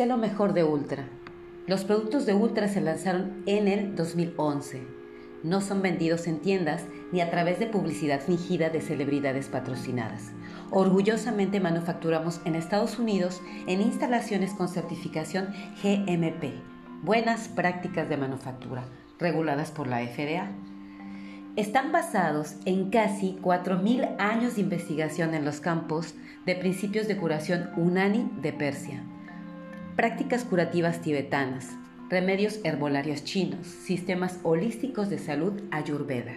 Sé lo mejor de Ultra. Los productos de Ultra se lanzaron en el 2011. No son vendidos en tiendas ni a través de publicidad fingida de celebridades patrocinadas. Orgullosamente manufacturamos en Estados Unidos en instalaciones con certificación GMP, Buenas Prácticas de Manufactura, reguladas por la FDA. Están basados en casi 4.000 años de investigación en los campos de principios de curación unani de Persia prácticas curativas tibetanas, remedios herbolarios chinos, sistemas holísticos de salud ayurveda.